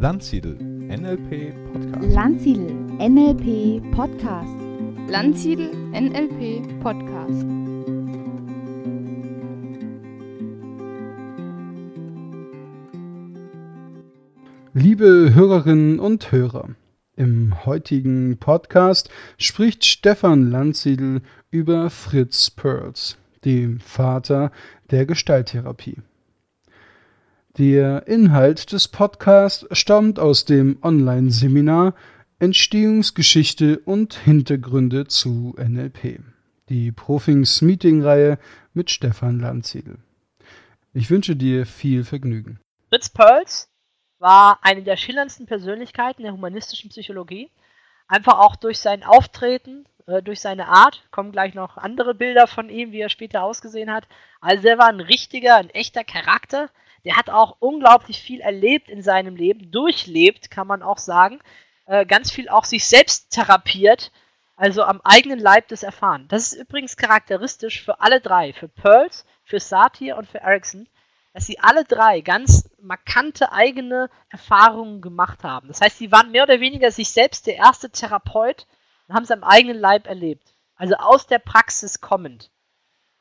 Landsiedel NLP Podcast. Landsiedel NLP Podcast. Landsiedel NLP Podcast. Liebe Hörerinnen und Hörer, im heutigen Podcast spricht Stefan Landsiedel über Fritz Perls, dem Vater der Gestalttherapie. Der Inhalt des Podcasts stammt aus dem Online-Seminar Entstehungsgeschichte und Hintergründe zu NLP, die Profings Meeting-Reihe mit Stefan Landsiedel. Ich wünsche dir viel Vergnügen. Fritz Perls war eine der schillerndsten Persönlichkeiten der humanistischen Psychologie. Einfach auch durch sein Auftreten, äh, durch seine Art. Kommen gleich noch andere Bilder von ihm, wie er später ausgesehen hat. Also er war ein richtiger, ein echter Charakter. Der hat auch unglaublich viel erlebt in seinem Leben, durchlebt, kann man auch sagen. Äh, ganz viel auch sich selbst therapiert, also am eigenen Leib das erfahren. Das ist übrigens charakteristisch für alle drei, für Pearls, für Satir und für Erickson, dass sie alle drei ganz markante eigene Erfahrungen gemacht haben. Das heißt, sie waren mehr oder weniger sich selbst der erste Therapeut und haben es am eigenen Leib erlebt. Also aus der Praxis kommend.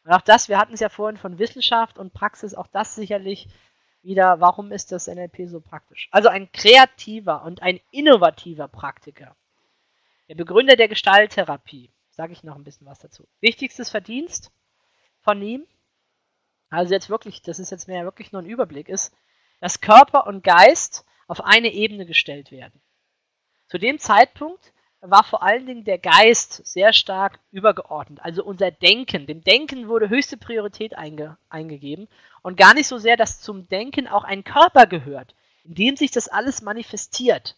Und auch das, wir hatten es ja vorhin von Wissenschaft und Praxis, auch das sicherlich wieder, warum ist das NLP so praktisch? Also ein kreativer und ein innovativer Praktiker. Der Begründer der Gestalttherapie. Sage ich noch ein bisschen was dazu. Wichtigstes Verdienst von ihm, also jetzt wirklich, das ist jetzt mehr wirklich nur ein Überblick, ist, dass Körper und Geist auf eine Ebene gestellt werden. Zu dem Zeitpunkt war vor allen Dingen der Geist sehr stark übergeordnet. Also unser Denken. Dem Denken wurde höchste Priorität einge eingegeben und gar nicht so sehr, dass zum Denken auch ein Körper gehört, in dem sich das alles manifestiert.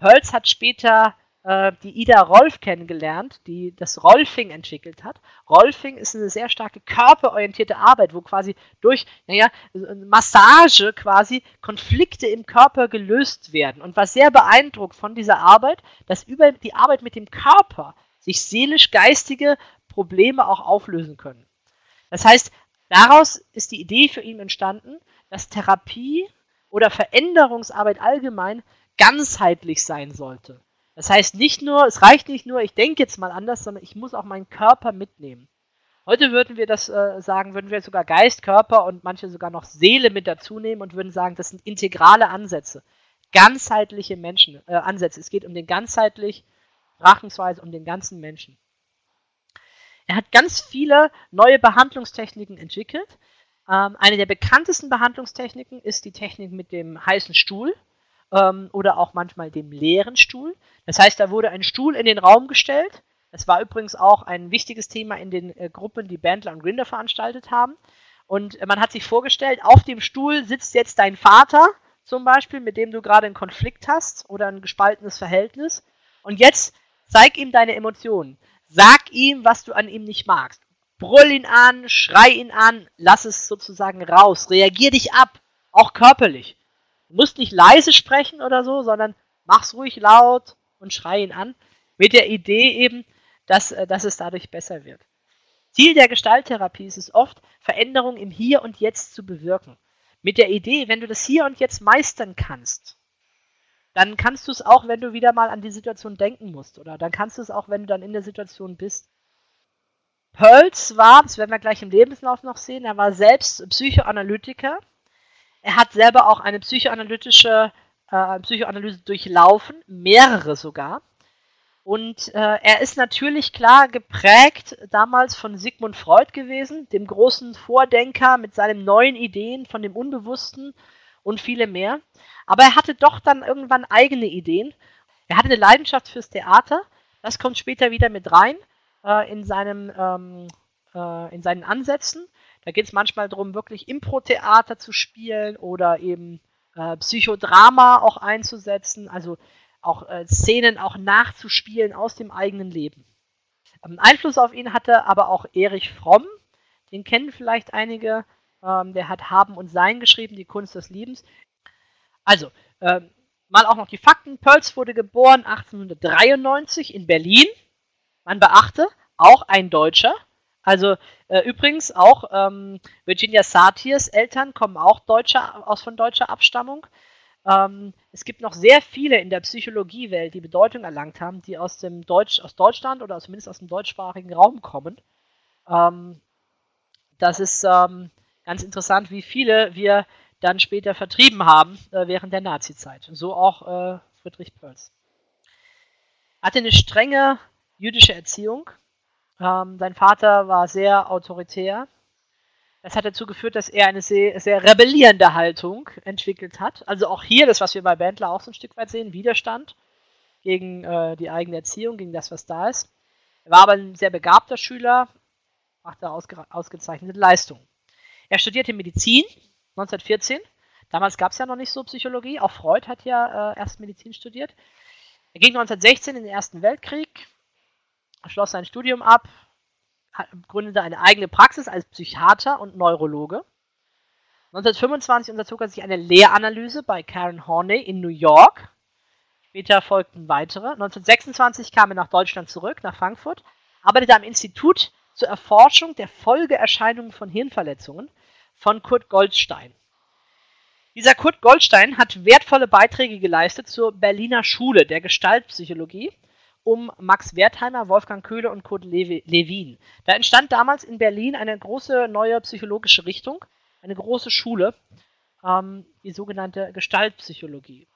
Hölz hat später äh, die Ida Rolf kennengelernt, die das Rolfing entwickelt hat. Rolfing ist eine sehr starke körperorientierte Arbeit, wo quasi durch naja, Massage quasi Konflikte im Körper gelöst werden. Und war sehr beeindruckt von dieser Arbeit, dass über die Arbeit mit dem Körper sich seelisch-geistige Probleme auch auflösen können. Das heißt, daraus ist die Idee für ihn entstanden, dass Therapie oder Veränderungsarbeit allgemein ganzheitlich sein sollte. Das heißt nicht nur, es reicht nicht nur, ich denke jetzt mal anders, sondern ich muss auch meinen Körper mitnehmen. Heute würden wir das äh, sagen, würden wir sogar Geist, Körper und manche sogar noch Seele mit dazu nehmen und würden sagen, das sind integrale Ansätze, ganzheitliche Menschen, äh, Ansätze. Es geht um den ganzheitlich, betrachtungsweise um den ganzen Menschen. Er hat ganz viele neue Behandlungstechniken entwickelt. Ähm, eine der bekanntesten Behandlungstechniken ist die Technik mit dem heißen Stuhl ähm, oder auch manchmal dem leeren Stuhl. Das heißt, da wurde ein Stuhl in den Raum gestellt. Das war übrigens auch ein wichtiges Thema in den äh, Gruppen, die Bandler und Grinder veranstaltet haben. Und äh, man hat sich vorgestellt, auf dem Stuhl sitzt jetzt dein Vater zum Beispiel, mit dem du gerade einen Konflikt hast oder ein gespaltenes Verhältnis. Und jetzt zeig ihm deine Emotionen. Sag ihm, was du an ihm nicht magst. Brüll ihn an, schrei ihn an, lass es sozusagen raus. Reagier dich ab, auch körperlich. Du musst nicht leise sprechen oder so, sondern mach's ruhig laut und schrei ihn an. Mit der Idee eben, dass, äh, dass es dadurch besser wird. Ziel der Gestalttherapie ist es oft, Veränderungen im Hier und Jetzt zu bewirken. Mit der Idee, wenn du das Hier und Jetzt meistern kannst, dann kannst du es auch, wenn du wieder mal an die Situation denken musst. Oder dann kannst du es auch, wenn du dann in der Situation bist. Pearls war, das werden wir gleich im Lebenslauf noch sehen, er war selbst Psychoanalytiker er hat selber auch eine psychoanalytische äh, Psychoanalyse durchlaufen, mehrere sogar. Und äh, er ist natürlich klar geprägt damals von Sigmund Freud gewesen, dem großen Vordenker mit seinen neuen Ideen von dem Unbewussten und viele mehr. Aber er hatte doch dann irgendwann eigene Ideen. Er hatte eine Leidenschaft fürs Theater. Das kommt später wieder mit rein äh, in, seinem, ähm, äh, in seinen Ansätzen. Da geht es manchmal darum, wirklich Impro-Theater zu spielen oder eben äh, Psychodrama auch einzusetzen, also auch äh, Szenen auch nachzuspielen aus dem eigenen Leben. Ähm, Einfluss auf ihn hatte aber auch Erich Fromm, den kennen vielleicht einige, ähm, der hat Haben und Sein geschrieben, die Kunst des Liebens. Also, ähm, mal auch noch die Fakten. Pölz wurde geboren 1893 in Berlin. Man beachte, auch ein Deutscher. Also äh, übrigens auch ähm, Virginia Satirs Eltern kommen auch deutscher, aus von deutscher Abstammung. ähm, es gibt noch sehr viele in der Psychologiewelt, die Bedeutung erlangt haben, die aus dem Deutsch, aus Deutschland oder zumindest aus dem deutschsprachigen Raum kommen. Ähm, das ist ähm, ganz interessant, wie viele wir dann später vertrieben haben äh, während der Nazizeit. So auch äh, Friedrich Pölz. Hatte eine strenge jüdische Erziehung. Ähm, sein Vater war sehr autoritär. Das hat dazu geführt, dass er eine sehr, sehr, rebellierende Haltung entwickelt hat. Also auch hier, das, was wir bei Bandler auch so ein Stück weit sehen, Widerstand gegen äh, die eigene Erziehung, gegen das, was da ist. Er war aber ein sehr begabter Schüler, machte ausge ausgezeichnete Leistungen. Er studierte Medizin 1914. Damals gab es ja noch nicht so Psychologie. Auch Freud hat ja äh, erst Medizin studiert. Er ging 1916 in den Ersten Weltkrieg, schloss sein Studium ab, gründete eine eigene Praxis als Psychiater und Neurologe. 1925 unterzog er sich eine Lehranalyse bei Karen Horney in New York. Später folgten weitere. 1926 kam er nach Deutschland zurück, nach Frankfurt, arbeitete am Institut zur Erforschung der Folgeerscheinungen von Hirnverletzungen von Kurt Goldstein. Dieser Kurt Goldstein hat wertvolle Beiträge geleistet zur Berliner Schule der Gestaltpsychologie um Max Wertheimer, Wolfgang Köhler und Kurt Lewin. Da entstand damals in Berlin eine große neue psychologische Richtung, eine große Schule, ähm, die sogenannte Gestaltpsychologie.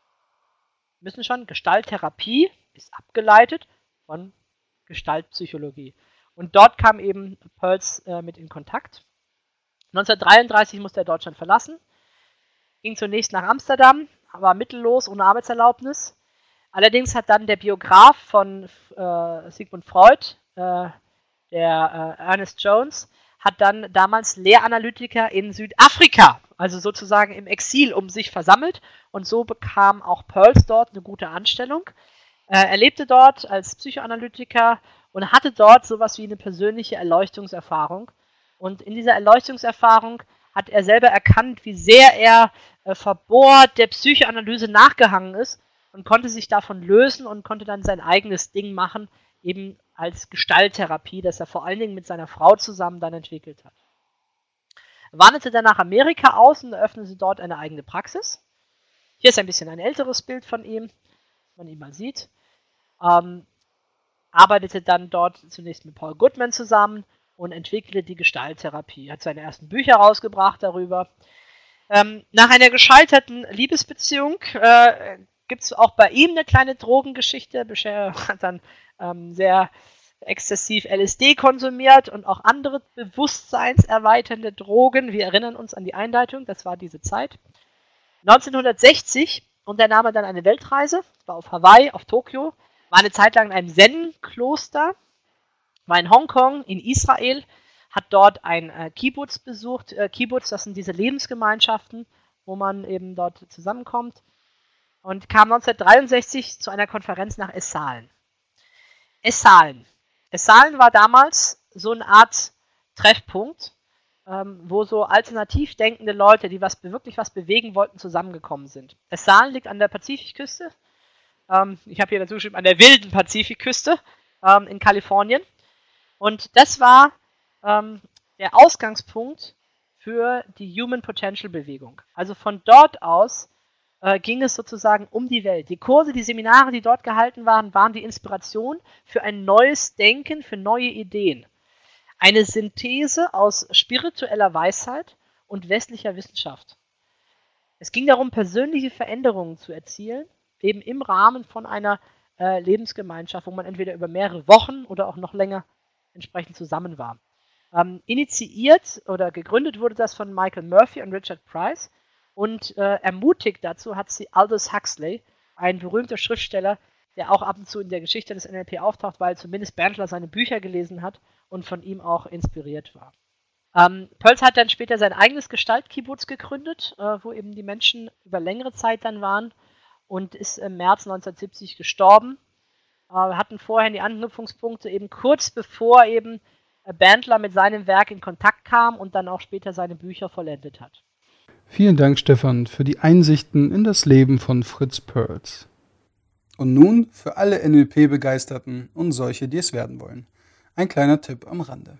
Wir müssen schon, Gestalttherapie ist abgeleitet von Gestaltpsychologie. Und dort kam eben Pearls äh, mit in Kontakt. 1933 musste er Deutschland verlassen, ging zunächst nach Amsterdam, war mittellos, ohne Arbeitserlaubnis, Allerdings hat dann der Biograf von äh, Sigmund Freud, äh, der äh, Ernest Jones, hat dann damals Lehranalytiker in Südafrika, also sozusagen im Exil, um sich versammelt. Und so bekam auch Pearls dort eine gute Anstellung. Äh, er lebte dort als Psychoanalytiker und hatte dort sowas wie eine persönliche Erleuchtungserfahrung. Und in dieser Erleuchtungserfahrung hat er selber erkannt, wie sehr er äh, verbohrt der Psychoanalyse nachgehangen ist und konnte sich davon lösen und konnte dann sein eigenes Ding machen, eben als Gestalttherapie, das er vor allen Dingen mit seiner Frau zusammen dann entwickelt hat. Er wanderte dann nach Amerika aus und eröffnete dort eine eigene Praxis. Hier ist ein bisschen ein älteres Bild von ihm, man ihn mal sieht. Ähm, arbeitete dann dort zunächst mit Paul Goodman zusammen und entwickelte die Gestalttherapie. Hat seine ersten Bücher rausgebracht darüber. Ähm, nach einer gescheiterten Liebesbeziehung äh, gibt es auch bei ihm eine kleine Drogengeschichte. Bisher hat dann ähm, sehr exzessiv LSD konsumiert und auch andere bewusstseinserweiternde Drogen. Wir erinnern uns an die Einleitung, das war diese Zeit. 1960 unternahm er dann eine Weltreise, war auf Hawaii, auf Tokio, war eine Zeit lang in einem Zen-Kloster, war in Hongkong, in Israel, hat dort ein äh, Kibbutz besucht. Äh, Kibbutz, das sind diese Lebensgemeinschaften, wo man eben dort zusammenkommt und kam 1963 zu einer Konferenz nach Essalen. Essalen. Essalen war damals so eine Art Treffpunkt, ähm, wo so alternativ denkende Leute, die was, wirklich was bewegen wollten, zusammengekommen sind. Essalen liegt an der Pazifikküste. Ähm, ich habe hier dazu geschrieben, an der wilden Pazifikküste ähm, in Kalifornien. Und das war ähm, der Ausgangspunkt für die Human Potential Bewegung. Also von dort aus äh, ging es sozusagen um die Welt. Die Kurse, die Seminare, die dort gehalten waren, waren die Inspiration für ein neues Denken, für neue Ideen. Eine Synthese aus spiritueller Weisheit und westlicher Wissenschaft. Es ging darum, persönliche Veränderungen zu erzielen, eben im Rahmen von einer äh, Lebensgemeinschaft, wo man entweder über mehrere Wochen oder auch noch länger entsprechend zusammen war. Ähm, initiiert oder gegründet wurde das von Michael Murphy und Richard Price und äh, ermutigt dazu hat sie Aldous Huxley, ein berühmter Schriftsteller, der auch ab und zu in der Geschichte des NLP auftaucht, weil zumindest Berndler seine Bücher gelesen hat und von ihm auch inspiriert war. Ähm, Pölz hat dann später sein eigenes Gestaltkibbutz gegründet, äh, wo eben die Menschen über längere Zeit dann waren und ist im März 1970 gestorben. Äh, wir hatten vorher die Anknüpfungspunkte eben kurz bevor eben Bandler mit seinem Werk in Kontakt kam und dann auch später seine Bücher vollendet hat. Vielen Dank, Stefan, für die Einsichten in das Leben von Fritz Perls. Und nun für alle NLP-Begeisterten und solche, die es werden wollen. Ein kleiner Tipp am Rande.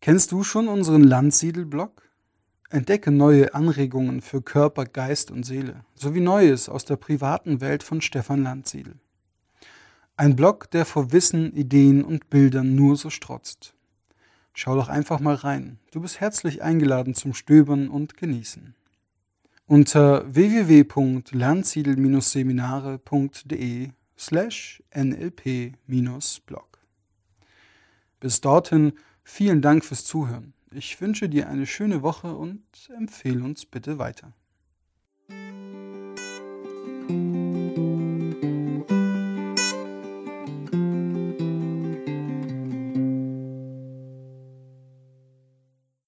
Kennst du schon unseren Landsiedel-Blog? Entdecke neue Anregungen für Körper, Geist und Seele, sowie Neues aus der privaten Welt von Stefan Landsiedel. Ein Blog, der vor Wissen, Ideen und Bildern nur so strotzt. Schau doch einfach mal rein. Du bist herzlich eingeladen zum Stöbern und Genießen. Unter www.lernziel-seminare.de slash nlp-blog. Bis dorthin vielen Dank fürs Zuhören. Ich wünsche dir eine schöne Woche und empfehle uns bitte weiter.